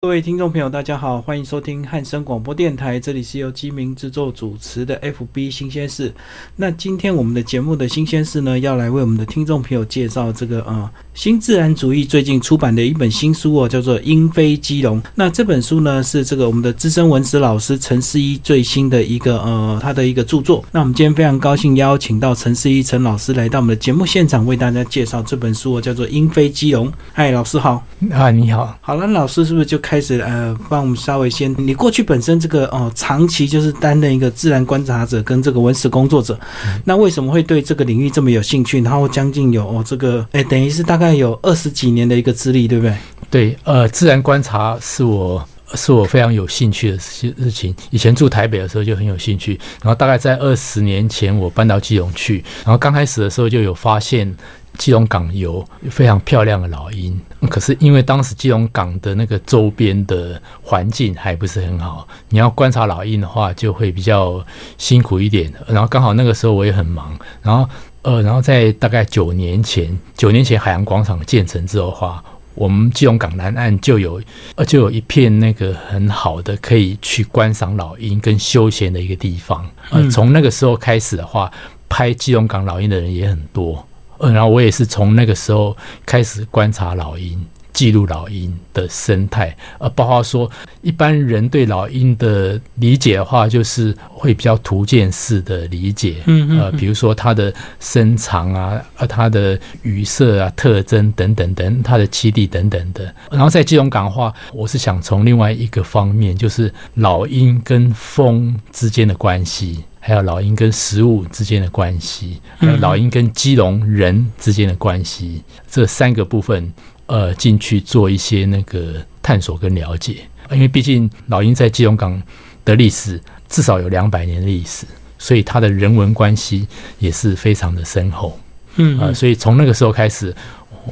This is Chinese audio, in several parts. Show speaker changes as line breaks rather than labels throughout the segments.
各位听众朋友，大家好，欢迎收听汉声广播电台，这里是由基民制作主持的 FB 新鲜事。那今天我们的节目的新鲜事呢，要来为我们的听众朋友介绍这个呃新自然主义最近出版的一本新书哦，叫做《英飞基隆》。那这本书呢，是这个我们的资深文史老师陈思一最新的一个呃他的一个著作。那我们今天非常高兴邀请到陈思一陈老师来到我们的节目现场，为大家介绍这本书哦，叫做《英飞基隆》。嗨，老师好。
啊，你好。
好了，老师是不是就开始呃，帮我们稍微先，你过去本身这个哦，长期就是担任一个自然观察者跟这个文史工作者，那为什么会对这个领域这么有兴趣？然后将近有哦这个，哎，等于是大概有二十几年的一个资历，对不对？
对，呃，自然观察是我是我非常有兴趣的事事情。以前住台北的时候就很有兴趣，然后大概在二十年前我搬到基隆去，然后刚开始的时候就有发现。基隆港有非常漂亮的老鹰，可是因为当时基隆港的那个周边的环境还不是很好，你要观察老鹰的话就会比较辛苦一点。然后刚好那个时候我也很忙，然后呃，然后在大概九年前，九年前海洋广场建成之后的话，我们基隆港南岸就有呃就有一片那个很好的可以去观赏老鹰跟休闲的一个地方。呃，从那个时候开始的话，拍基隆港老鹰的人也很多。嗯，然后我也是从那个时候开始观察老鹰，记录老鹰的生态。呃，包括说一般人对老鹰的理解的话，就是会比较图鉴式的理解。嗯嗯。呃，比如说它的身长啊，呃，它的羽色啊、特征等等等，它的栖地等等的。然后在基隆港的话，我是想从另外一个方面，就是老鹰跟风之间的关系。还有老鹰跟食物之间的关系，还有老鹰跟基隆人之间的关系，这三个部分，呃，进去做一些那个探索跟了解。因为毕竟老鹰在基隆港的历史至少有两百年的历史，所以它的人文关系也是非常的深厚。嗯，呃，所以从那个时候开始。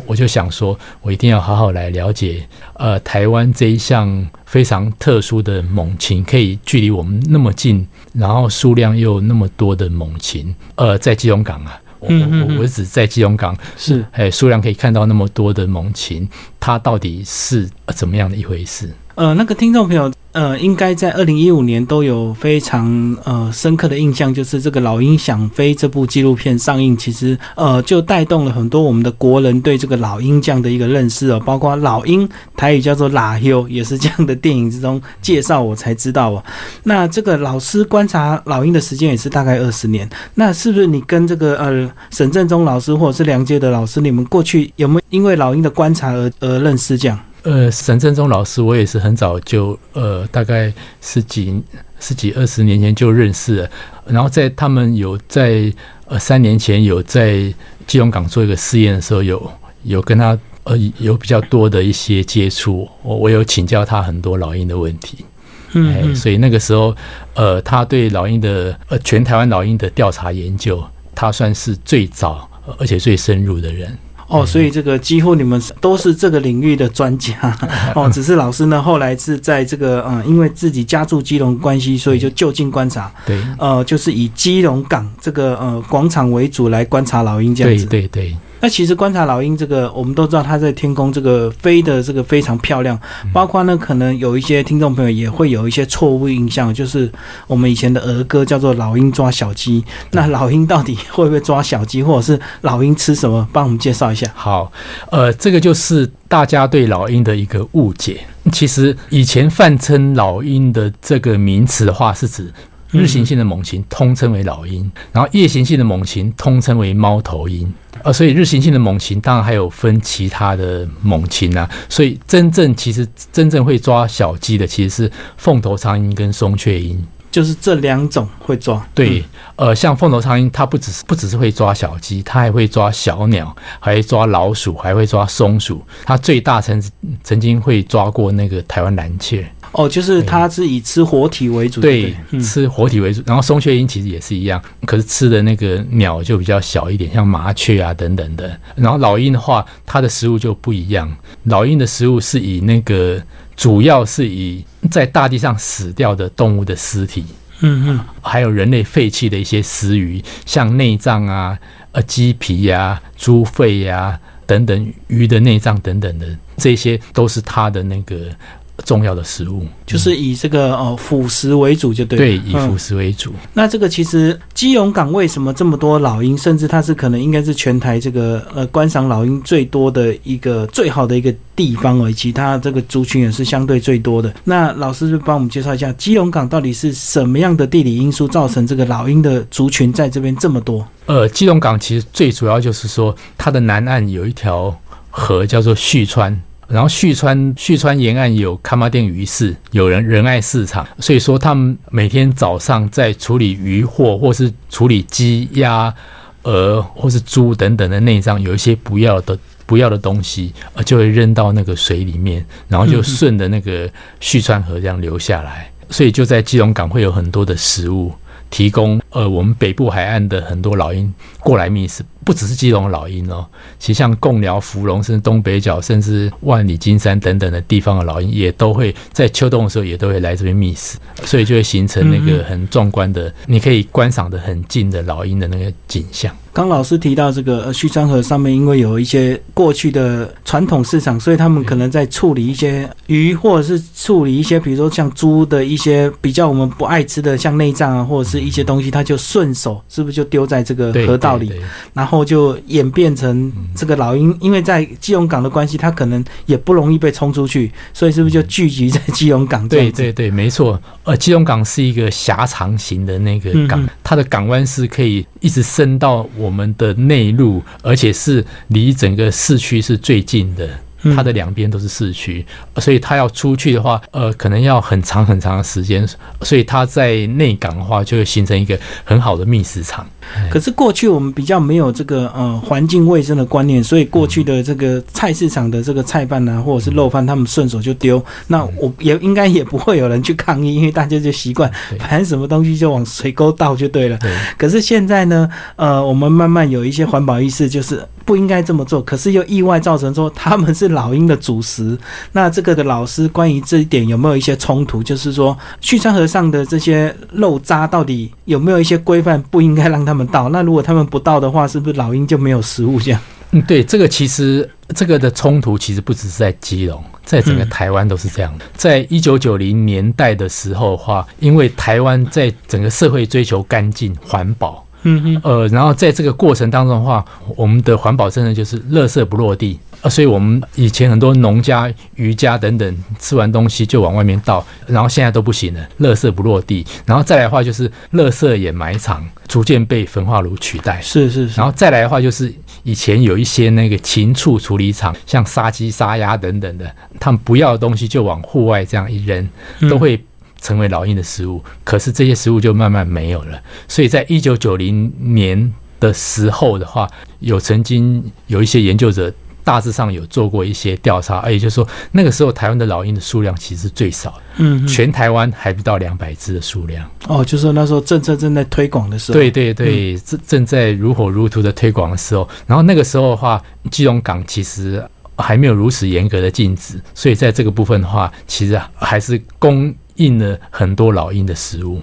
我就想说，我一定要好好来了解，呃，台湾这一项非常特殊的猛禽，可以距离我们那么近，然后数量又那么多的猛禽，呃，在基隆港啊，我我我只在基隆港
是，
哎，数量可以看到那么多的猛禽，它到底是怎么样的一回事？
呃，那个听众朋友。呃，应该在二零一五年都有非常呃深刻的印象，就是这个《老鹰想飞》这部纪录片上映，其实呃就带动了很多我们的国人对这个老鹰这样的一个认识哦，包括老鹰台语叫做“拉休”，也是这样的电影之中介绍我才知道哦。那这个老师观察老鹰的时间也是大概二十年，那是不是你跟这个呃沈振中老师或者是梁杰的老师，你们过去有没有因为老鹰的观察而而认识这样？
呃，沈振中老师，我也是很早就呃，大概十几、十几、二十年前就认识了。然后在他们有在呃三年前有在基隆港做一个试验的时候，有有跟他呃有比较多的一些接触。我我有请教他很多老鹰的问题。嗯，所以那个时候呃，他对老鹰的呃全台湾老鹰的调查研究，他算是最早而且最深入的人。
哦，所以这个几乎你们都是这个领域的专家。哦，只是老师呢后来是在这个嗯，因为自己家住基隆关系，所以就就近观察，
对，
呃，就是以基隆港这个呃广场为主来观察老鹰这样子，
对对对。
那其实观察老鹰这个，我们都知道它在天空这个飞的这个非常漂亮。包括呢，可能有一些听众朋友也会有一些错误印象，就是我们以前的儿歌叫做“老鹰抓小鸡”。那老鹰到底会不会抓小鸡，或者是老鹰吃什么？帮我们介绍一下。
好，呃，这个就是大家对老鹰的一个误解。其实以前泛称老鹰的这个名词的话，是指。日行性的猛禽通称为老鹰，然后夜行性的猛禽通称为猫头鹰。呃，所以日行性的猛禽当然还有分其他的猛禽啊。所以真正其实真正会抓小鸡的，其实是凤头苍鹰跟松雀鹰，
就是这两种会抓。
对，呃，像凤头苍鹰，它不只是不只是会抓小鸡，它还会抓小鸟，还会抓老鼠，还会抓松鼠。它最大曾曾经会抓过那个台湾蓝雀。
哦，就是它是以吃活体为主，
对，吃活体为主。然后松雀鹰其实也是一样，可是吃的那个鸟就比较小一点，像麻雀啊等等的。然后老鹰的话，它的食物就不一样。老鹰的食物是以那个主要是以在大地上死掉的动物的尸体，嗯嗯，还有人类废弃的一些食鱼，像内脏啊、呃鸡皮呀、猪肺呀等等鱼的内脏等等的，这些都是它的那个。重要的食物，
就是以这个哦辅食为主，就对。
对，以辅食为主。
那这个其实基隆港为什么这么多老鹰？甚至它是可能应该是全台这个呃观赏老鹰最多的一个最好的一个地方而已，其他这个族群也是相对最多的。那老师就帮我们介绍一下基隆港到底是什么样的地理因素造成这个老鹰的族群在这边这么多？
呃，基隆港其实最主要就是说它的南岸有一条河叫做旭川。然后旭川旭川沿岸有康马店鱼市，有人仁爱市场，所以说他们每天早上在处理鱼货，或是处理鸡、鸭、鹅或是猪等等的内脏，有一些不要的不要的东西，呃，就会扔到那个水里面，然后就顺着那个旭川河这样流下来，所以就在基隆港会有很多的食物。提供，呃，我们北部海岸的很多老鹰过来觅食。不只是基隆老鹰哦，其实像贡寮、芙蓉，甚至东北角，甚至万里金山等等的地方的老鹰，也都会在秋冬的时候也都会来这边觅食，所以就会形成那个很壮观的，你可以观赏的很近的老鹰的那个景象。
刚老师提到这个旭川河上面，因为有一些过去的传统市场，所以他们可能在处理一些鱼，或者是处理一些，比如说像猪的一些比较我们不爱吃的，像内脏啊，或者是一些东西，他就顺手是不是就丢在这个河道里，然后。后就演变成这个老鹰，因为在基隆港的关系，它可能也不容易被冲出去，所以是不是就聚集在基隆港？
对对对，没错。呃，基隆港是一个狭长型的那个港，它的港湾是可以一直伸到我们的内陆，而且是离整个市区是最近的。它的两边都是市区，所以它要出去的话，呃，可能要很长很长的时间。所以它在内港的话，就会形成一个很好的觅食场。
可是过去我们比较没有这个呃环境卫生的观念，所以过去的这个菜市场的这个菜贩啊，或者是肉贩，他们顺手就丢。那我也应该也不会有人去抗议，因为大家就习惯，反正什么东西就往水沟倒就对了。可是现在呢，呃，我们慢慢有一些环保意识，就是不应该这么做。可是又意外造成说他们是。老鹰的主食，那这个的老师关于这一点有没有一些冲突？就是说，旭川河上的这些肉渣到底有没有一些规范，不应该让他们倒？那如果他们不倒的话，是不是老鹰就没有食物？这样？
嗯，对，这个其实这个的冲突其实不只是在基隆，在整个台湾都是这样的。在一九九零年代的时候的话，因为台湾在整个社会追求干净环保，嗯嗯，呃，然后在这个过程当中的话，我们的环保真的就是垃圾不落地。啊，所以我们以前很多农家、渔家等等吃完东西就往外面倒，然后现在都不行了，垃圾不落地，然后再来的话就是垃圾掩埋场逐渐被焚化炉取代，
是是是，
然后再来的话就是以前有一些那个禽畜处理厂，像杀鸡、杀鸭等等的，他们不要的东西就往户外这样一扔，都会成为老鹰的食物。可是这些食物就慢慢没有了，所以在一九九零年的时候的话，有曾经有一些研究者。大致上有做过一些调查，也就是说，那个时候台湾的老鹰的数量其实最少，嗯，全台湾还不到两百只的数量。
哦，就是那时候政策正在推广的时候，
对对对，正正在如火如荼的推广的时候，然后那个时候的话，基隆港其实还没有如此严格的禁止，所以在这个部分的话，其实还是供应了很多老鹰的食物。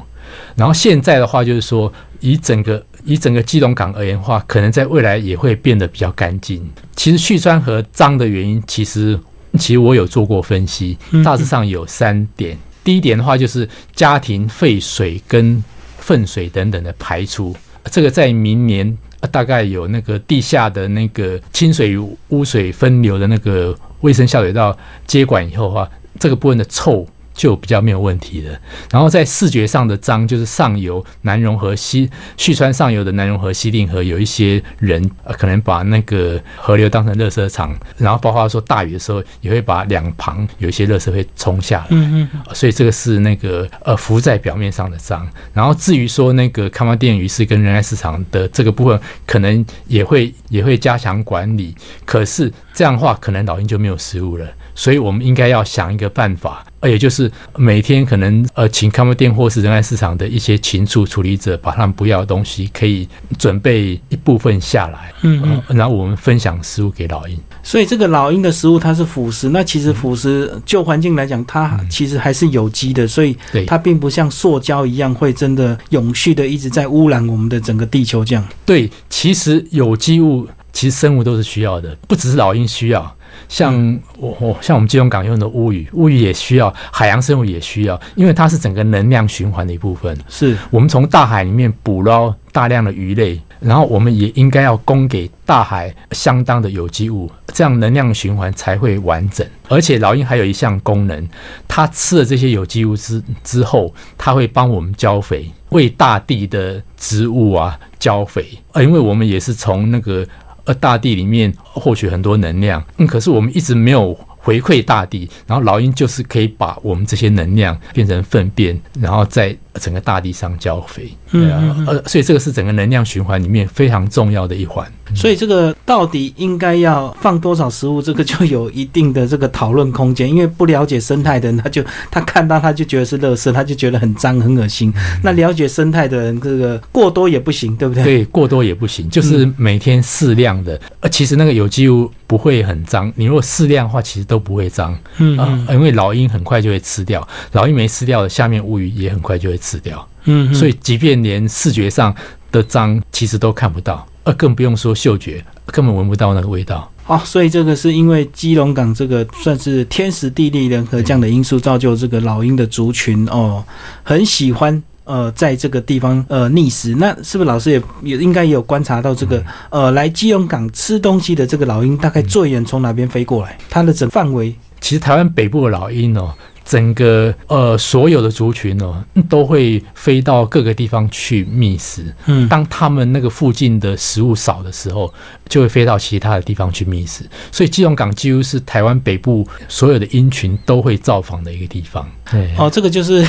然后现在的话，就是说以整个。以整个基隆港而言的话，可能在未来也会变得比较干净。其实旭川河脏的原因，其实其实我有做过分析，大致上有三点。第一点的话，就是家庭废水跟粪水等等的排出，这个在明年大概有那个地下的那个清水污水分流的那个卫生下水道接管以后的话，这个部分的臭。就比较没有问题了。然后在视觉上的脏，就是上游南融河西旭川上游的南融河西定河，有一些人可能把那个河流当成热圾场，然后包括说大雨的时候，也会把两旁有一些热圾会冲下来。嗯嗯。所以这个是那个呃浮在表面上的脏。然后至于说那个康巴店鱼市跟人爱市场的这个部分，可能也会也会加强管理。可是这样的话，可能老鹰就没有食物了。所以我们应该要想一个办法，呃，也就是每天可能呃，请康威店或是仁爱市场的一些禽畜处理者，把他们不要的东西可以准备一部分下来，嗯嗯，然后我们分享食物给老鹰。
所以这个老鹰的食物它是腐食，那其实腐食就环境来讲，它其实还是有机的，所以它并不像塑胶一样会真的永续的一直在污染我们的整个地球这样。
对，其实有机物其实生物都是需要的，不只是老鹰需要。像我我像我们基隆港用的乌鱼，乌鱼也需要，海洋生物也需要，因为它是整个能量循环的一部分。
是
我们从大海里面捕捞大量的鱼类，然后我们也应该要供给大海相当的有机物，这样能量循环才会完整。而且老鹰还有一项功能，它吃了这些有机物之之后，它会帮我们浇肥，为大地的植物啊浇肥。呃，因为我们也是从那个呃大地里面获取很多能量，嗯，可是我们一直没有。回馈大地，然后老鹰就是可以把我们这些能量变成粪便，然后在整个大地上交肥。对啊，呃，所以这个是整个能量循环里面非常重要的一环。
所以这个到底应该要放多少食物，这个就有一定的这个讨论空间。因为不了解生态的人，他就 他看到他就觉得是垃圾，他就觉得很脏很恶心。那了解生态的人，这个过多也不行，对不对？
对，过多也不行，就是每天适量的。呃，其实那个有机物不会很脏，你如果适量的话，其实都不会脏。嗯啊，因为老鹰很快就会吃掉，老鹰没吃掉的，下面乌鱼也很快就会吃掉。嗯，所以即便连视觉上的脏，其实都看不到。呃，更不用说嗅觉，根本闻不到那个味道。
好，所以这个是因为基隆港这个算是天时地利人和这样的因素，造就这个老鹰的族群哦，很喜欢呃在这个地方呃觅食。那是不是老师也也应该也有观察到这个呃来基隆港吃东西的这个老鹰，大概最远从哪边飞过来？它的整范围？
其实台湾北部的老鹰哦。整个呃，所有的族群哦，都会飞到各个地方去觅食。嗯，当他们那个附近的食物少的时候，就会飞到其他的地方去觅食。所以基隆港几乎是台湾北部所有的鹰群都会造访的一个地方。
对，哦，这个就是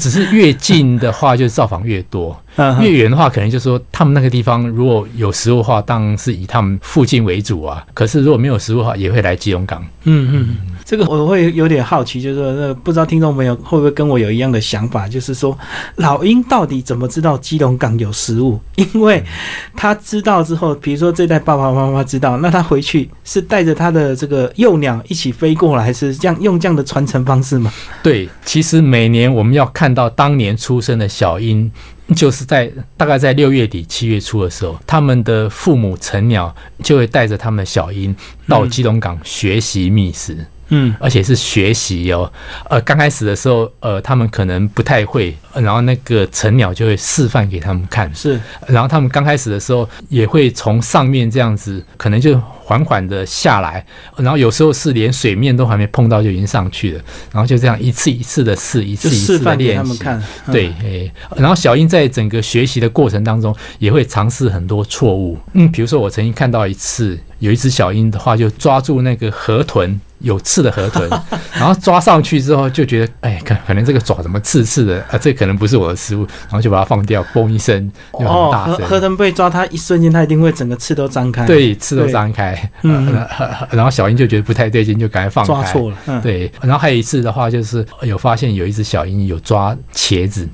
只是越近的话，就造访越多；越远的话，可能就是说他们那个地方如果有食物的话，当然是以他们附近为主啊。可是如果没有食物的话，也会来基隆港。嗯
嗯。这个我会有点好奇，就是说，那不知道听众朋友会不会跟我有一样的想法，就是说，老鹰到底怎么知道基隆港有食物？因为他知道之后，比如说这代爸爸妈妈知道，那他回去是带着他的这个幼鸟一起飞过来，还是这样用这样的传承方式吗？
对，其实每年我们要看到当年出生的小鹰。就是在大概在六月底七月初的时候，他们的父母成鸟就会带着他们的小鹰到基隆港学习觅食。嗯，而且是学习哦。呃，刚开始的时候，呃，他们可能不太会，然后那个成鸟就会示范给他们看。
是，
然后他们刚开始的时候也会从上面这样子，可能就缓缓的下来，然后有时候是连水面都还没碰到就已经上去了，然后就这样一次一次的试，一次一次的练习。对，诶，然后小英在整个学习的过程当中也会尝试很多错误。嗯，比如说我曾经看到一次，有一只小鹰的话，就抓住那个河豚。有刺的河豚，然后抓上去之后就觉得，哎，可可能这个爪怎么刺刺的啊？这可能不是我的食物，然后就把它放掉，嘣一声，哦，
河河豚被抓，它一瞬间它一定会整个刺都张开，
对，刺都张开，嗯，然后小鹰就觉得不太对劲，就赶快放开，
抓错了，
对，然后还有一次的话，就是有发现有一只小鹰有抓茄子，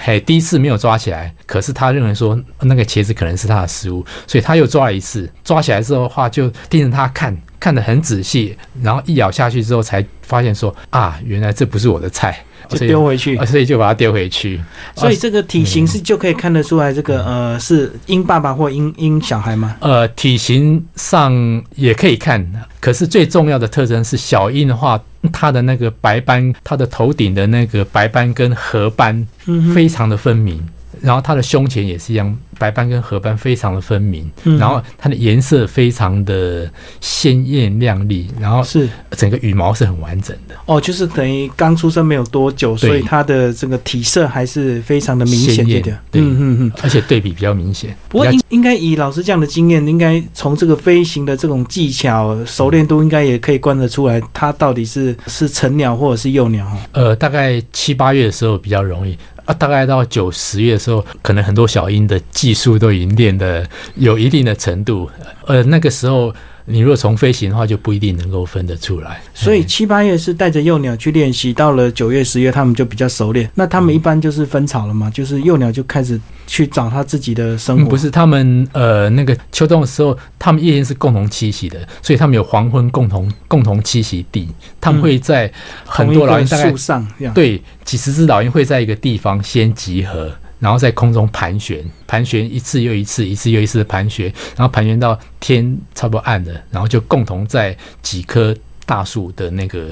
嘿，第一次没有抓起来，可是他认为说那个茄子可能是他的食物，所以他又抓了一次，抓起来之后的话就盯着它看。看得很仔细，然后一咬下去之后，才发现说啊，原来这不是我的菜，
就丢回去，
所以就把它丢回去。
所以这个体型是就可以看得出来，这个呃是鹰爸爸或鹰鹰小孩吗？
呃，体型上也可以看，可是最重要的特征是小鹰的话，它的那个白斑，它的头顶的那个白斑跟褐斑非常的分明。然后它的胸前也是一样，白斑跟褐斑非常的分明，然后它的颜色非常的鲜艳亮丽，然后
是
整个羽毛是很完整的。
哦，就是等于刚出生没有多久，所以它的这个体色还是非常的明显
一点。嗯嗯嗯，而且对比比较明显。
不过应应该以老师这样的经验，应该从这个飞行的这种技巧熟练度，应该也可以观得出来，它到底是是成鸟或者是幼鸟。
呃，大概七八月的时候比较容易。啊，大概到九十月的时候，可能很多小英的技术都已经练的有一定的程度，呃，那个时候。你如果从飞行的话，就不一定能够分得出来。
所以七八月是带着幼鸟去练习，到了九月、十月，他们就比较熟练。那他们一般就是分巢了嘛，就是幼鸟就开始去找他自己的生活。
不是，他们呃那个秋冬的时候，他们夜间是共同栖息的，所以他们有黄昏共同共同栖息地。他们会在很多老鹰大概
树上，
对几十只老鹰会在一个地方先集合。然后在空中盘旋，盘旋一次又一次，一次又一次的盘旋，然后盘旋到天差不多暗了，然后就共同在几棵大树的那个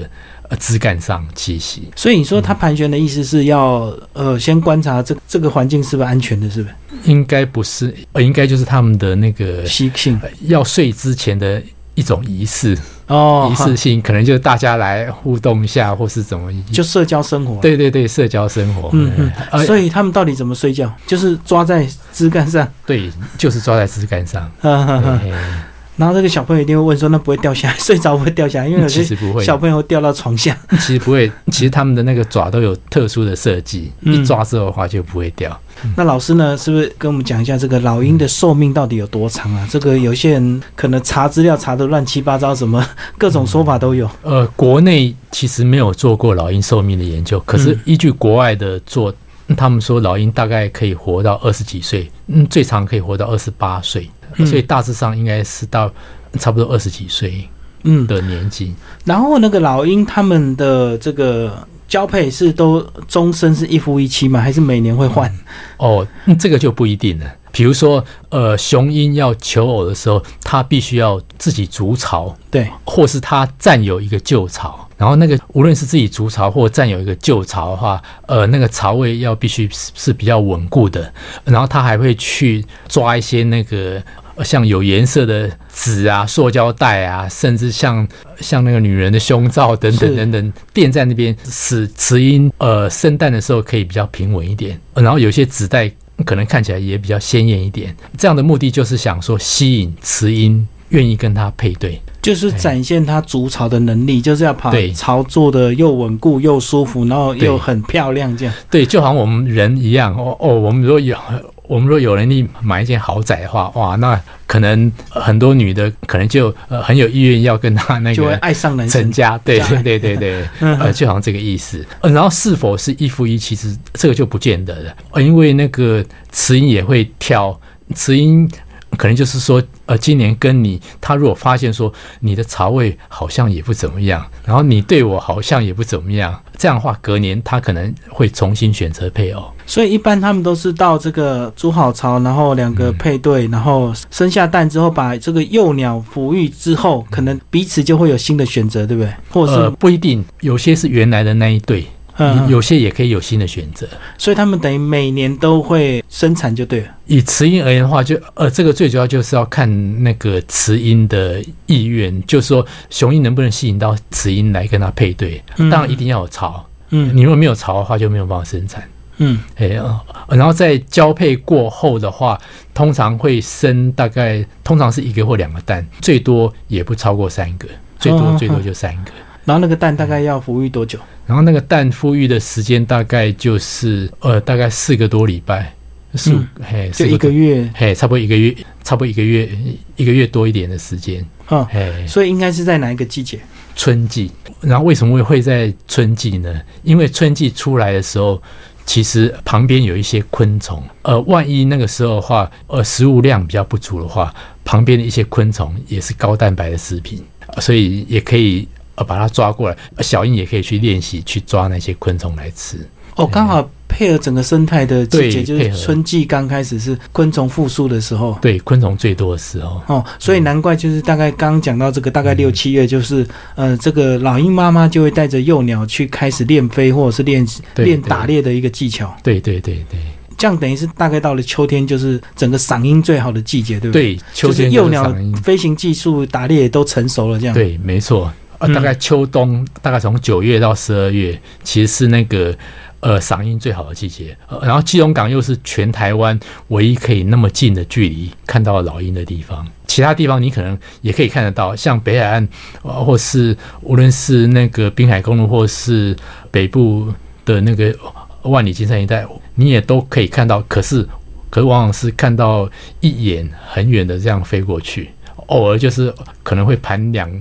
呃枝干上栖息。
所以你说它盘旋的意思是要呃先观察这这个环境是不是安全的，是不是？
应该不是，呃，应该就是他们的那个
习性
呃要睡之前的一种仪式，
哦
一次性可能就是大家来互动一下，或是怎么，
就社交生活。，
对对对，社交生活，
嗯嗯。
呃，
所以他们到底怎么睡觉？就是抓在枝干上，
对，就是抓在枝干上。
哈哈哈。
嘿
然后这个小朋友一定会问说：“那不会掉下来？睡着不会掉下来？因为有些小朋友会掉到床下。
其实不会，其实他们的那个爪都有特殊的设计，
嗯
一抓之后的话就不会掉。
那老师呢，是不是跟我们讲一下这个老鹰的寿命到底有多长啊？这个有些人可能查资料查的乱七八糟，什么各种说法都有。
呃，国内其实没有做过老鹰寿命的研究，可是
嗯
依据国外的做，他们说老鹰大概可以活到二十几岁，嗯，最长可以活到二十八岁，
嗯
所以大致上应该是到差不多二十几岁
嗯，
的年纪。
然后那个老鹰他们的这个交配是都终身是一夫一妻吗？还是每年会换？
哦，嗯这个就不一定了。比如说，呃，雄鹰要求偶的时候，它必须要自己筑巢，
对，
或是它占有一个旧巢，然后那个无论是自己筑巢或占有一个旧巢的话，呃，那个巢位要必须是是比较稳固的，然后它还会去抓一些那个。呃像有颜色的纸啊、塑胶袋啊，甚至像像那个女人的胸罩等等等等，垫在那边，使雌鹰呃生蛋的时候可以比较平稳一点。呃然后有些纸袋可能看起来也比较鲜艳一点。这样的目的就是想说吸引雌鹰愿意跟它配对。
就是展现它筑巢的能力，就是要把
对
巢做的又稳固又舒服，然后又很漂亮，这样。
对，就好像我们人一样哦哦，我们如果有我们如果有能力买一间豪宅的话，哇，那可能呃很多女的可能就呃很有意愿要跟他那个
就会爱上人。
成家，对对对对对，
嗯
呃，就好像这个意思。呃然后是否是一夫一妻，其实这个就不见得了，呃因为那个雌鹰也会跳，雌鹰可能就是说，呃，今年跟你，他如果发现说你的巢位好像也不怎么样，然后你对我好像也不怎么样，这样的话，隔年他可能会重新选择配偶。
所以一般他们都是到这个筑好巢，然后两个配对，然后生下蛋之后，把这个幼鸟抚育之后，可能彼此就会有新的选择，对不对？或者是、
呃，不一定，有些是原来的那一对，
嗯，
有些也可以有新的选择。
所以他们等于每年都会生产就对了。
以雌鹰而言的话，就呃，这个最主要就是要看那个雌鹰的意愿，就是说雄鹰能不能吸引到雌鹰来跟它配对。
嗯
当然一定要有巢，
嗯
你如果没有巢的话，就没有办法生产。
嗯
哎、呃然后在交配过后的话，通常会生大概通常是一个或两个蛋，最多也不超过三个，最
哦
多最多就三个。
然后那个蛋大概要孵育多久？
然后那个蛋孵育的时间大概就是呃大概四个多礼拜，四五、嘿
就
四
一个月。
嘿，差不多一个月，差不多一个月，一个月多一点的时间。
嗯，
嘿，
所以应该是在哪一个季节？
春季。然后为什么会会在春季呢？因为春季出来的时候，其实旁边有一些昆虫。呃，万一那个时候的话，呃，食物量比较不足的话，旁边的一些昆虫也是高蛋白的食品，呃所以也可以呃把它抓过来。呃小鹰也可以去练习去抓那些昆虫来吃。
哦，刚好配合整个生态的季节，就是春季刚开始是昆虫复苏的时候。
对，昆虫最多的时候。
哦，所以难怪就是大概刚刚讲到这个，大概六七月，就是呃，这个老鹰妈妈就会带着幼鸟去开始练飞或者是练练打猎的一个技巧。
对对对对
这样等于是大概到了秋天，就是整个赏鹰最好的季节，对不对？
对，秋
就是
天
幼鸟飞行技术、打猎也都成熟了，这样。，
对，没错。呃，
嗯
大概秋冬，大概从九月到十二月，其实是那个呃赏樱最好的季节。呃，然后基隆港又是全台湾唯一可以那么近的距离看到老鹰的地方。其他地方你可能也可以看得到，像北海岸，呃、或是无论是那个滨海公路，或是北部的那个万里金山一带，你也都可以看到。可是，可是往往是看到一眼很远的这样飞过去，偶尔就是可能会盘两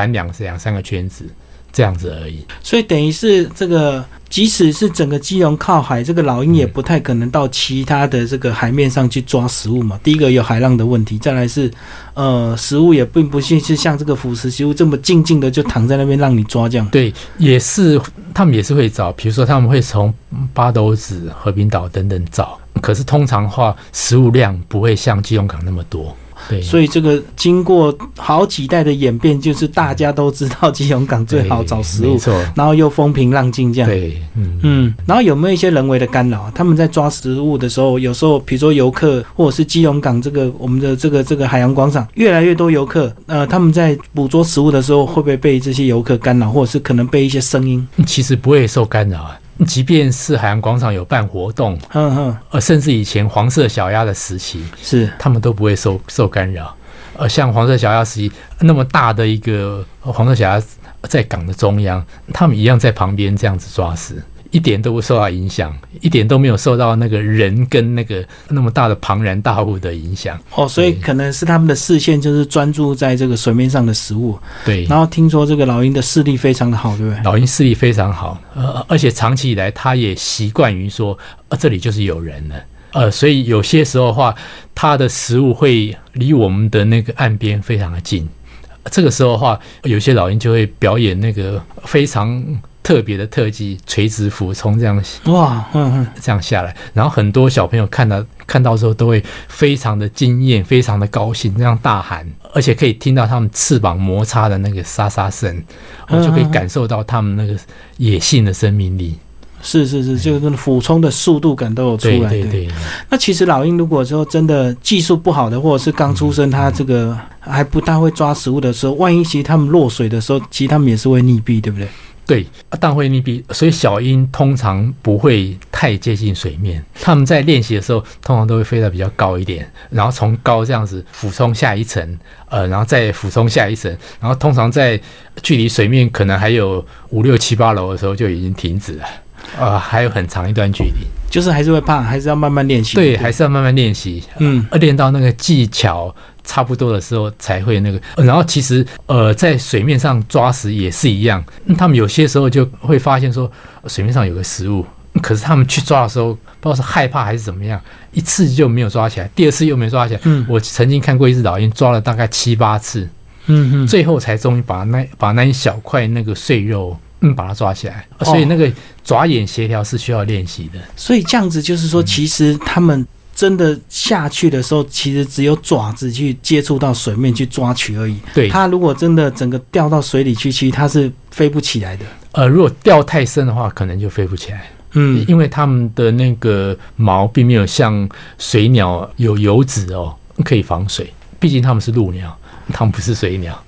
盘两两三个圈子这样子而已。
所以等于是这个，即使是整个基隆靠海，这个老鹰也不太可能到其他的这个海面上去抓食物嘛。第一个有海浪的问题，再来是呃，食物也并不是是像这个腐蚀食物这么静静的就躺在那边让你抓这样。
对，也是他们也是会找，比如说他们会从八斗子、和平岛等等找，可是通常话食物量不会像基隆港那么多。对，
所以这个经过好几代的演变，就是大家都知道基隆港最好找食物，然后又风平浪静这样。
对，嗯
嗯，然后有没有一些人为的干扰？他们在抓食物的时候，有时候比如说游客或者是基隆港这个我们的这个这个海洋广场越来越多游客，呃，他们在捕捉食物的时候，会不会被这些游客干扰，或者是可能被一些声音？
其实不会受干扰啊。即便是海洋广场有办活动，
嗯哼，
呃，甚至以前黄色小鸭的时期，
是
他们都不会受受干扰。呃，像黄色小鸭时期那么大的一个黄色小鸭在港的中央，他们一样在旁边这样子抓食。一点都不受到影响，一点都没有受到那个人跟那个那么大的庞然大物的影响。
哦，所以可能是他们的视线就是专注在这个水面上的食物。
对。
然后听说这个老鹰的视力非常的好，对不对？
老鹰视力非常好，呃，而且长期以来它也习惯于说，呃，这里就是有人了，呃，所以有些时候的话，它的食物会离我们的那个岸边非常的近。这个时候的话，有些老鹰就会表演那个非常。特别的特技，垂直俯冲这样
哇，嗯嗯，
这样下来，然后很多小朋友看到看到之后都会非常的惊艳，非常的高兴，这样大喊，而且可以听到他们翅膀摩擦的那个沙沙声，我就可以感受到他们那个野性的生命力。
是是是，就是那俯冲的速度感都有出来。
对对对。
那其实老鹰如果说真的技术不好的，或者是刚出生，它这个还不大会抓食物的时候，万一其实它们落水的时候，其实它们也是会溺毙，对不对？
对，但会你比，所以小鹰通常不会太接近水面。他们在练习的时候，通常都会飞得比较高一点，然后从高这样子俯冲下一层，呃，然后再俯冲下一层，然后通常在距离水面可能还有五六七八楼的时候就已经停止了，呃，还有很长一段距离，
就是还是会怕，还是要慢慢练习。
对，还是要慢慢练习，嗯，练到那个技巧。差不多的时候才会那个，然后其实呃，在水面上抓食也是一样，他们有些时候就会发现说水面上有个食物，可是他们去抓的时候，不知道是害怕还是怎么样，一次就没有抓起来，第二次又没抓起来。嗯，我曾经看过一只老鹰抓了大概七八次，嗯哼，最后才终于把那把那一小块那个碎肉嗯把它抓起来，所以那个爪眼协调是需要练习的。
所以这样子就是说，其实他们。真的下去的时候，其实只有爪子去接触到水面去抓取而已。
对，
它如果真的整个掉到水里去，其实它是飞不起来的。
呃，如果掉太深的话，可能就飞不起来。嗯，因为它们的那个毛并没有像水鸟有油脂哦，可以防水。毕竟它们是陆鸟，它们不是水鸟。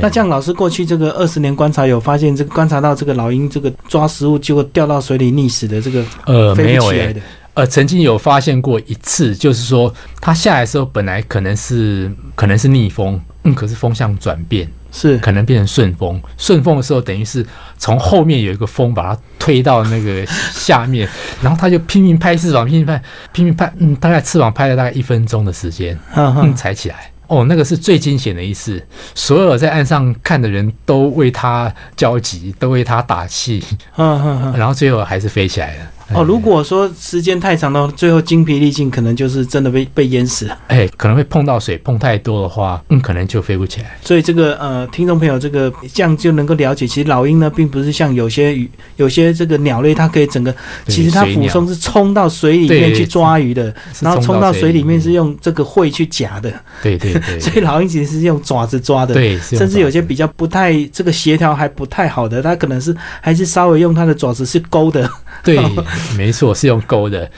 那这样，老师过去这个二十年观察，有发现这个观察到这个老鹰这个抓食物结果掉到水里溺死的这个
呃没有的。呃，曾经有发现过一次，就是说它下来的时候，本来可能是可能是逆风，嗯，可是风向转变，
是
可能变成顺风。顺风的时候，等于是从后面有一个风把它推到那个下面，然后它就拼命拍翅膀，拼命拍，拼命拍，嗯，大概翅膀拍了大概一分钟的时间，嗯，才起来。哦，那个是最惊险的一次，所有在岸上看的人都为他焦急，都为他打气，嗯，然后最后还是飞起来了。
哦，如果说时间太长了，最后精疲力尽，可能就是真的被被淹死了。
哎，可能会碰到水，碰太多的话，嗯，可能就飞不起来。
所以这个呃，听众朋友，这个这样就能够了解，其实老鹰呢，并不是像有些鱼、有些这个鸟类，它可以整个，其实它俯冲是冲到水里面去抓鱼的，然后冲到水里面是用这个喙去夹的。
对对对。
所以老鹰其实是用爪子抓的。
对。
甚至有些比较不太这个协调还不太好的，它可能是还是稍微用它的爪子是勾的。
对，没错，是用勾的，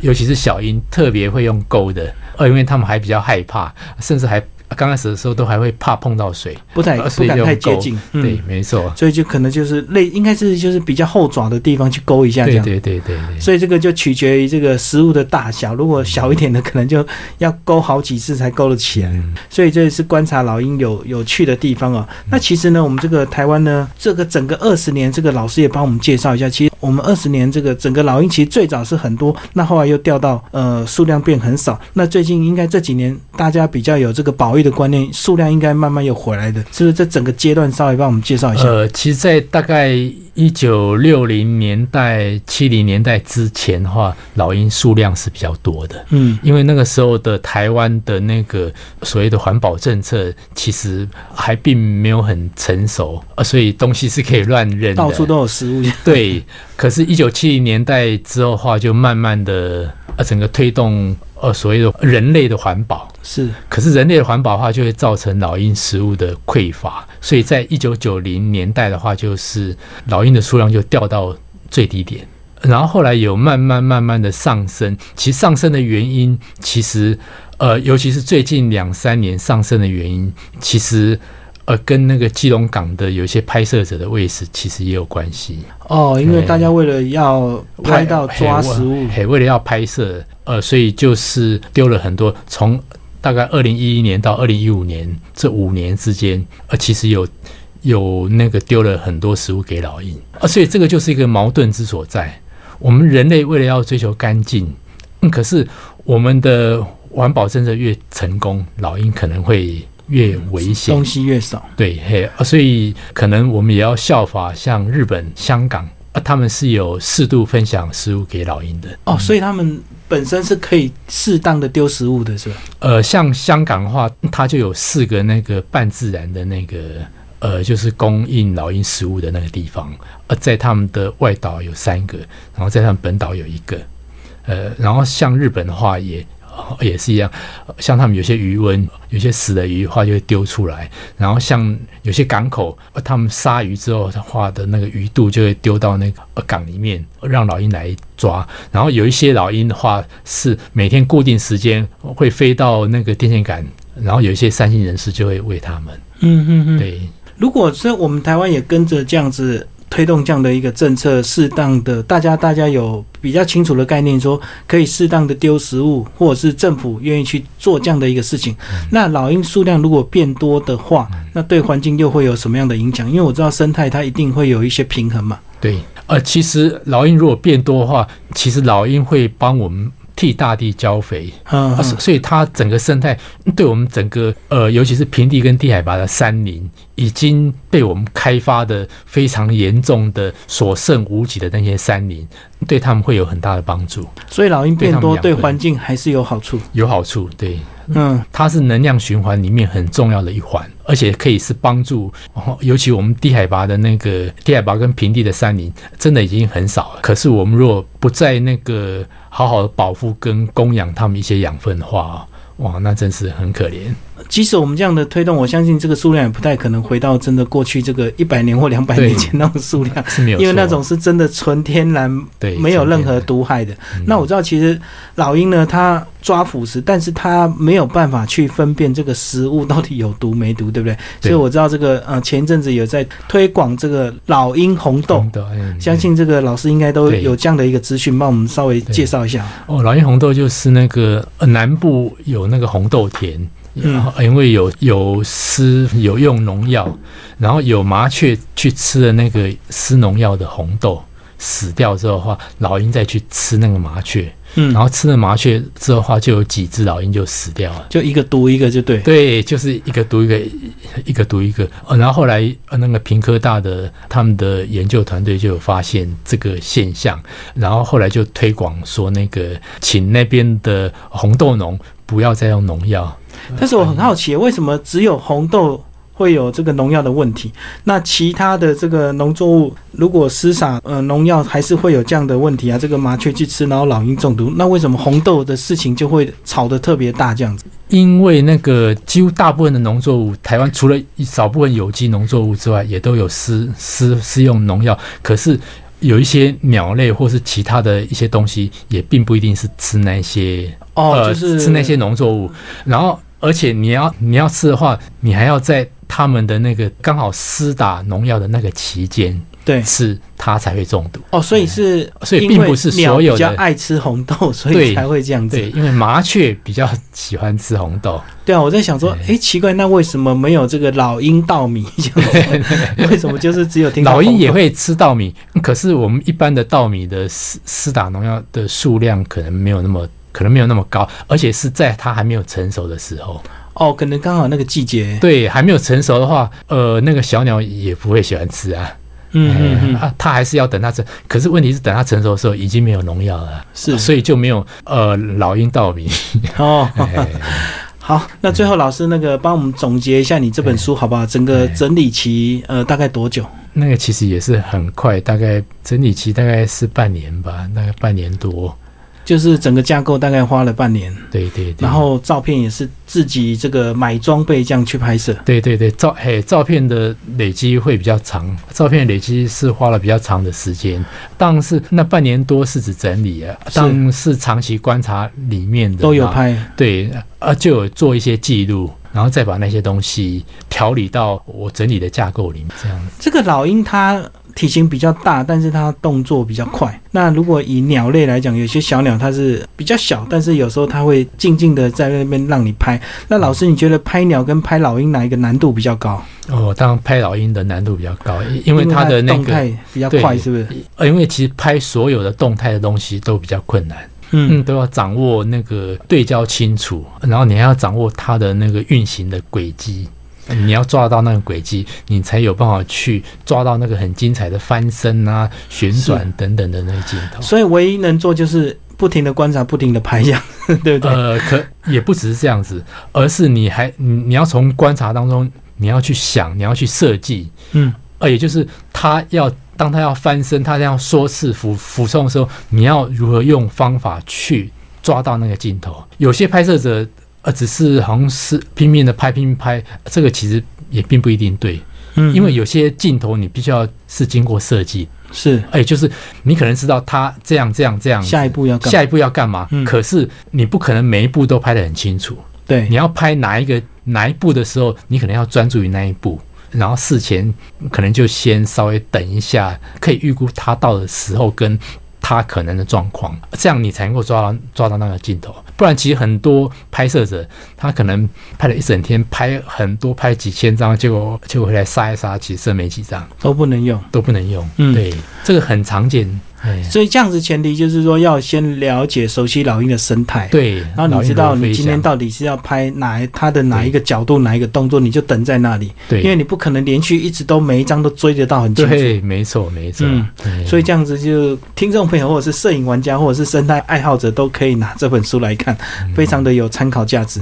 尤其是小鹰特别会用勾的，呃，因为他们还比较害怕，甚至还。刚开始的时候都还会怕碰到水，
不太不敢太接近。
对，没错。
所以就可能就是类，应该是就是比较后爪的地方去勾一下这样。
对对对对。
所以这个就取决于这个食物的大小，如果小一点的，可能就要勾好几次才勾得起来。所以这也是观察老鹰有有趣的地方哦。那其实呢，我们这个台湾呢，这个整个二十年，这个老师也帮我们介绍一下。其实我们二十年这个整个老鹰，其实最早是很多，那后来又掉到呃数量变很少。那最近应该这几年大家比较有这个保育的观念，数量。应该慢慢又回来的，是不是？这整个阶段稍微帮我们介绍一下。
呃，其实，在大概一九六零年代、七零年代之前的话，老鹰数量是比较多的。嗯，因为那个时候的台湾的那个所谓的环保政策，其实还并没有很成熟，呃，所以东西是可以乱扔的，
到处都有食物。
对，可是，一九七零年代之后的话，就慢慢的呃整个推动呃所谓的人类的环保。
是，
可是人类的环保的话，就会造成老鹰食物的匮乏，所以在一九九零年代的话，就是老鹰的数量就掉到最低点。然后后来有慢慢慢慢的上升，其实上升的原因，其实呃，尤其是最近两三年上升的原因，其实呃，跟那个基隆港的有一些拍摄者的位置其实也有关系。
哦，因为大家为了要拍到抓食物，
嘿，为了要拍摄，呃，所以就是丢了很多。从大概二零一一年到二零一五年这五年之间，呃，其实有有那个丢了很多食物给老鹰，啊，所以这个就是一个矛盾之所在。我们人类为了要追求干净，嗯，可是我们的环保政策越成功，老鹰可能会越危险，
东西越少。
对，嘿，所以可能我们也要效法像日本、香港啊，他们是有适度分享食物给老鹰的。
哦，所以他们本身是可以适当的丢食物的，是吧？
呃，像香港的话，它就有四个那个半自然的那个。呃，就是供应老鹰食物的那个地方，呃，在他们的外岛有三个，然后在他们本岛有一个，呃，然后像日本的话也也是一样，像他们有些鱼温，有些死的鱼的话就会丢出来，然后像有些港口，他们杀鱼之后的话的那个鱼肚就会丢到那个港里面，让老鹰来抓，然后有一些老鹰的话是每天固定时间会飞到那个电线杆，然后有一些善心人士就会喂他们，
嗯嗯嗯，
对。
如果是我们台湾也跟着这样子推动这样的一个政策，适当的大家大家有比较清楚的概念，说可以适当的丢食物，或者是政府愿意去做这样的一个事情，那老鹰数量如果变多的话，那对环境又会有什么样的影响？因为我知道生态它一定会有一些平衡嘛。
对，呃，其实老鹰如果变多的话，其实老鹰会帮我们。替大地浇肥，啊，所以它整个生态对我们整个呃，尤其是平地跟低海拔的山林，已经被我们开发的非常严重的所剩无几的那些山林，对他们会有很大的帮助。
所以老鹰变多对环境还是有好处，
有好处，对。嗯，它是能量循环里面很重要的一环，而且可以是帮助，尤其我们低海拔的那个低海拔跟平地的山林，真的已经很少了。可是我们若不在那个好好的保护跟供养他们一些养分的话，哇，那真是很可怜。
即使我们这样的推动，我相信这个数量也不太可能回到真的过去这个一百年或两百年前那种数量，因为那种是真的纯天然，
对，
没有任何毒害的。那我知道，其实老鹰呢，它抓腐食，但是它没有办法去分辨这个食物到底有毒没毒，对不对？所以我知道这个呃，前一阵子有在推广这个老鹰红豆，相信这个老师应该都有这样的一个资讯，帮我们稍微介绍一下。
哦，老鹰红豆就是那个南部有那个红豆田。嗯，因为有有施有用农药，然后有麻雀去吃了那个施农药的红豆，死掉之后的话，老鹰再去吃那个麻雀，嗯，然后吃了麻雀之后的话，就有几只老鹰就死掉了，
就一个毒一个就对，
对，就是一个毒一个，一个毒一个。然后后来那个平科大的他们的研究团队就有发现这个现象，然后后来就推广说那个请那边的红豆农不要再用农药。
但是我很好奇，为什么只有红豆会有这个农药的问题？那其他的这个农作物如果施洒呃农药，还是会有这样的问题啊？这个麻雀去吃，然后老鹰中毒，那为什么红豆的事情就会吵得特别大这样子？
因为那个几乎大部分的农作物，台湾除了一少部分有机农作物之外，也都有施施施用农药。可是有一些鸟类或是其他的一些东西，也并不一定是吃那些
哦，就是
吃那些农作物，然后。而且你要你要吃的话，你还要在他们的那个刚好施打农药的那个期间，
对，
吃它才会中毒。
哦，所以是，
所以并不是所有的
比较爱吃红豆，所以才会这样子。
对，因为麻雀比较喜欢吃红豆。
对啊，我在想说，哎，奇怪，那为什么没有这个老鹰稻米？为什么就是只有听
老鹰也会吃稻米？可是我们一般的稻米的施施打农药的数量可能没有那么。可能没有那么高，而且是在它还没有成熟的时候。
哦，可能刚好那个季节。
对，还没有成熟的话，呃，那个小鸟也不会喜欢吃啊。嗯嗯嗯。啊，它还是要等它成。可是问题是，等它成熟的时候，已经没有农药了。
是。
所以就没有呃老鹰稻米。
哦。好，那最后老师那个帮我们总结一下你这本书好不好？整个整理期呃大概多久？
那个其实也是很快，大概整理期大概是半年吧，大概半年多。
就是整个架构大概花了半年，
对对对，
然后照片也是自己这个买装备这样去拍摄。
对对对，照嘿照片的累积会比较长，照片累积是花了比较长的时间，但是那半年多是指整理啊，但是长期观察里面的，
都有拍，
对，啊就有做一些记录，然后再把那些东西调理到我整理的架构里面，这样子。
这个老鹰它体型比较大，但是它动作比较快。那如果以鸟类来讲，有些小鸟它是比较小，但是有时候它会静静的在那边让你拍。那老师，你觉得拍鸟跟拍老鹰哪一个难度比较高？
哦，当然拍老鹰的难度比较高，因因为它的那个
动态比较快，是不是？
呃，因为其实拍所有的动态的东西都比较困难，嗯，
嗯，
都要掌握那个对焦清楚，然后你还要掌握它的那个运行的轨迹。你要抓到那个轨迹，你才有办法去抓到那个很精彩的翻身啊、旋转等等的那个镜头。
所以唯一能做就是不停的观察，不停的拍，这 样对不对？
呃，可也不只是这样子，而是你还你你要从观察当中，你要去想，你要去设计，
嗯，
呃，也就是他要当他要翻身，他要说是俯俯冲的时候，你要如何用方法去抓到那个镜头？有些拍摄者呃只是好像是拼命的拍，拼命拍，这个其实也并不一定对，
嗯
因为有些镜头你必须要是经过设计，
是
哎，就是你可能知道他这样这样这样，
下一步要干嘛？
下一步要干嘛？
嗯
可是你不可能每一步都拍得很清楚。
对
你要拍哪一个哪一步的时候，你可能要专注于那一步，然后事前可能就先稍微等一下，可以预估他到的时候跟他可能的状况，这样你才能够抓到抓到那个镜头。不然，其实很多拍摄者他可能拍了一整天，拍很多拍几千张，结果结果回来杀一杀，其实剩没几张
都不能用。
都不能用。
嗯
对，这个很常见。哎，
所以这样子前提就是说要先了解、熟悉老鹰的生态。
对，
然后你知道你今天到底是要拍哪一它的哪一个角度、哪一个动作，你就等在那里，
对，
因为你不可能连续一直都每一张都追得到很清楚。
对，没错，没错。
嗯所以这样子就听众朋友或者是摄影玩家或者是生态爱好者都可以拿这本书来看，
嗯
非常的有参考价值。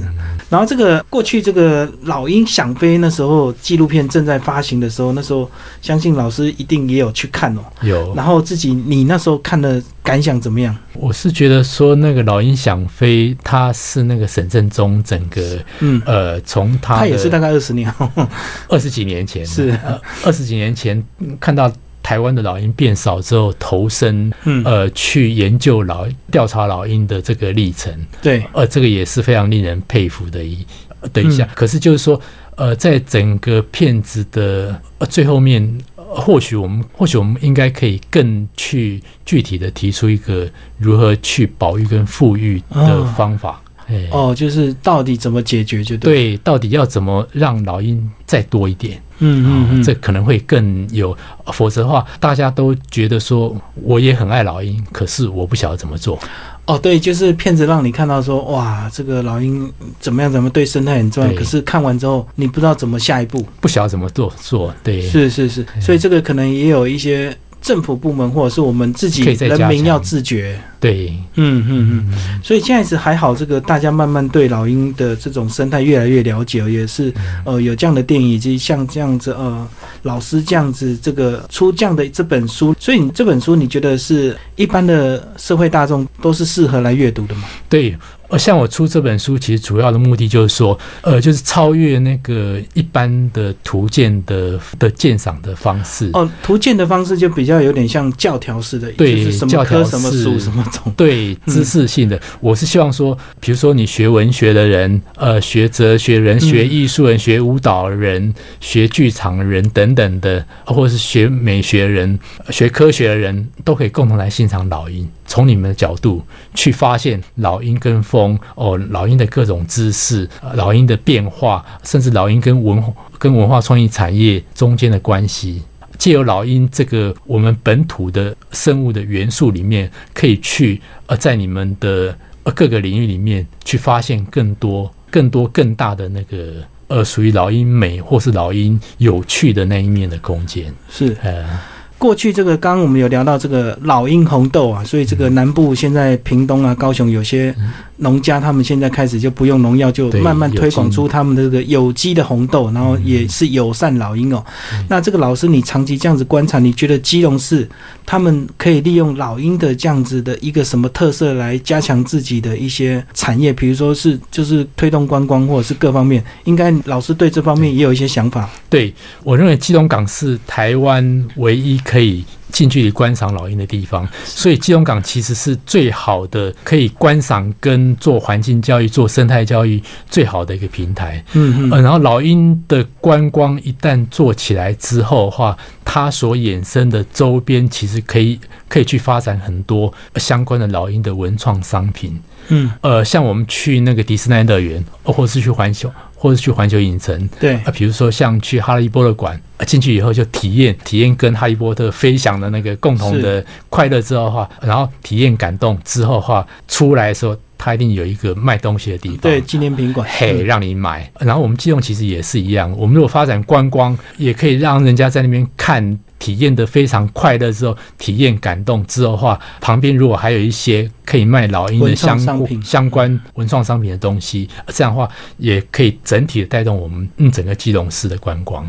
然后这个过去这个老鹰想飞那时候纪录片正在发行的时候，那时候相信老师一定也有去看哦。
有
然后自己你那时候看的感想怎么样？
我是觉得说那个老鹰想飞，他是那个沈振中整个
嗯，
呃，从他
他也是大概二十年后，
二十几年前
是。
呃二十几年前嗯看到台湾的老鹰变少之后，投身
嗯，
呃去研究老调查老鹰的这个历程，
对，
呃，这个也是非常令人佩服的一的一项。可是就是说，呃，在整个片子的、呃、最后面，呃或许我们或许我们应该可以更去具体的提出一个如何去保育跟富裕的方法。哎、
哦，就是到底怎么解决就对。
对，到底要怎么让老鹰再多一点？
嗯嗯嗯，
这可能会更有，否则的话，大家都觉得说我也很爱老鹰，可是我不晓得怎么做。
哦，对，就是骗子让你看到说，哇，这个老鹰怎么样，怎么对生态很重要。可是看完之后，你不知道怎么下一步。
不晓得怎么做做，对，
是是是，所以这个可能也有一些政府部门或者是我们自己人民要自觉。
对，
嗯嗯嗯。
嗯，
所以现在是还好，这个大家慢慢对老鹰的这种生态越来越了解，也是呃有这样的电影，以及像这样子呃老师这样子这个出这样的这本书。所以你这本书你觉得是一般的社会大众都是适合来阅读的吗？
对。呃，像我出这本书，其实主要的目的就是说，呃，就是超越那个一般的图鉴的的鉴赏的方式。
哦，图鉴的方式就比较有点像教条式的，
对
就是什么科什么
式
属什么种。
对知识性的，我是希望说，比如说你学文学的人，呃，学哲学人、学艺术人、学舞蹈人、学剧场人等等的，或者是学美学人、学科学的人，都可以共同来欣赏老鹰。从你们的角度去发现老鹰跟风哦，老鹰的各种知识、呃老鹰的变化，甚至老鹰跟文化跟文化创意产业中间的关系。借由老鹰这个我们本土的生物的元素里面，可以去呃在你们的呃各个领域里面去发现更多、更多、更大的那个呃属于老鹰美或是老鹰有趣的那一面的空间。
是
呃，
过去这个刚刚我们有聊到这个老鹰红豆啊，所以这个南部现在屏东啊、高雄有些农家他们现在开始就不用农药，就慢慢推广出他们的这个有机的红豆，然后也是友善老鹰哦。那这个老师，你长期这样子观察，你觉得基隆市他们可以利用老鹰的这样子的一个什么特色来加强自己的一些产业？比如说是就是推动观光或者是各方面，应该老师对这方面也有一些想法。
对我认为基隆港是台湾唯一可以近距离观赏老鹰的地方，所以基隆港其实是最好的可以观赏跟做环境教育、做生态教育最好的一个平台。
嗯
呃，然后老鹰的观光一旦做起来之后的话，它所衍生的周边其实可以可以去发展很多相关的老鹰的文创商品。
嗯，
呃，像我们去那个迪士尼乐园，呃或是去环球，或是去环球影城，
对
啊，比如说像去哈利波特馆，啊进去以后就体验体验跟哈利波特飞翔的那个共同的快乐之后的话，然后体验感动之后的话，出来的时候，它一定有一个卖东西的地方。
对，纪念品馆。
嘿，
嗯
让你买。然后我们基隆其实也是一样，我们如果发展观光，也可以让人家在那边看。体验的非常快乐之后，体验感动之后的话，旁边如果还有一些可以卖老鹰的相相关文创商品的东西，这样的话也可以整体的带动我们嗯整个基隆市的观光。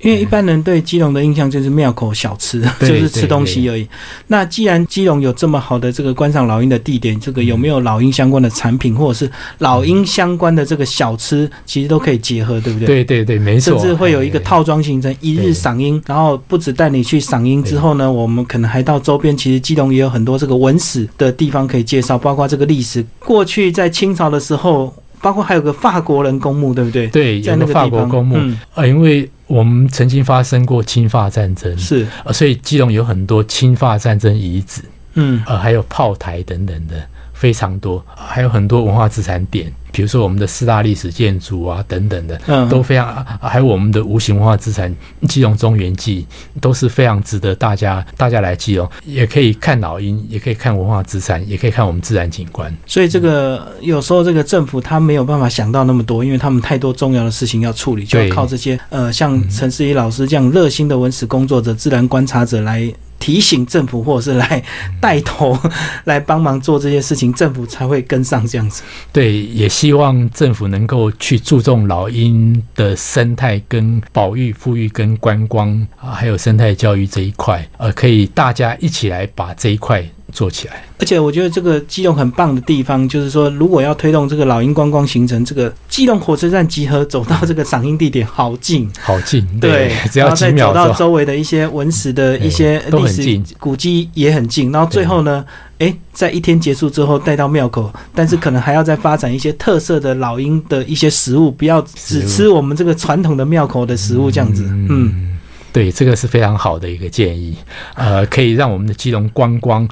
因为一般人对基隆的印象就是庙口小吃，就是吃东西而已。那既然基隆有这么好的这个观赏老鹰的地点，这个有没有老鹰相关的产品，或者是老鹰相关的这个小吃，其实都可以结合，对不对？。
对对对，没错。
甚至会有一个
哎
套装形成，一日赏鹰，然后不止带你去赏樱之后呢，我们可能还到周边。其实基隆也有很多这个文史的地方可以介绍，包括这个历史。过去在清朝的时候，包括还有个法国人公墓，对不对？
对，
在
有个法
那个地方，
国公墓，
嗯，
呃，因为我们曾经发生过侵法战争，
是，
呃，所以基隆有很多侵法战争遗址。
嗯，
呃，还有炮台等等的非常多，还有很多文化资产点，比如说我们的四大历史建筑啊等等的，
嗯，
都非常，啊还有我们的无形文化资产基隆中原记都是非常值得大家大家来基隆，也可以看老鹰，也可以看文化资产，也可以看我们自然景观。
所以这个有时候这个政府他没有办法想到那么多，因为他们太多重要的事情要处理，就要靠这些呃像陈思怡老师这样热心的文史工作者、自然观察者来。提醒政府，或者是来带头来帮忙做这些事情，政府才会跟上这样子。
对，也希望政府能够去注重老鹰的生态跟保育、富裕跟观光啊，还有生态教育这一块，呃，可以大家一起来把这一块做起来。
而且我觉得这个基隆很棒的地方，就是说，如果要推动这个老鹰观光行程，这个基隆火车站集合走到这个赏樱地点好近，
好近，
对，
只要几
然后再走。到周围的一些文史的一些历史古迹也很近，然后最后呢，诶，在一天结束之后带到庙口，但是可能还要再发展一些特色的老鹰的一些食物，不要只吃我们这个传统的庙口的食物这样子，嗯。
对，这个是非常好的一个建议，呃，可以让我们的基隆观光嗯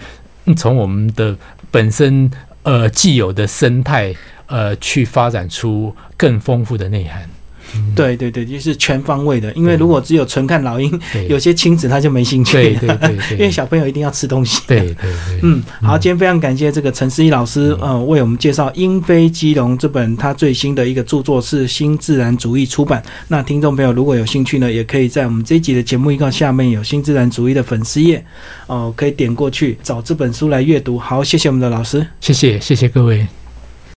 从我们的本身呃既有的生态呃去发展出更丰富的内涵。
对对对，就是全方位的，因为如果只有纯看老鹰，有些亲子他就没兴趣，
对对对对，
因为小朋友一定要吃东西。
对对对，
嗯，好，今天非常感谢这个陈思怡老师，呃，为我们介绍《鹰飞基隆》这本他最新的一个著作是新自然主义出版。那听众朋友如果有兴趣呢，也可以在我们这一集的节目预告下面有新自然主义的粉丝页，哦、可以点过去找这本书来阅读。好，谢谢我们的老师。
谢谢谢谢各位。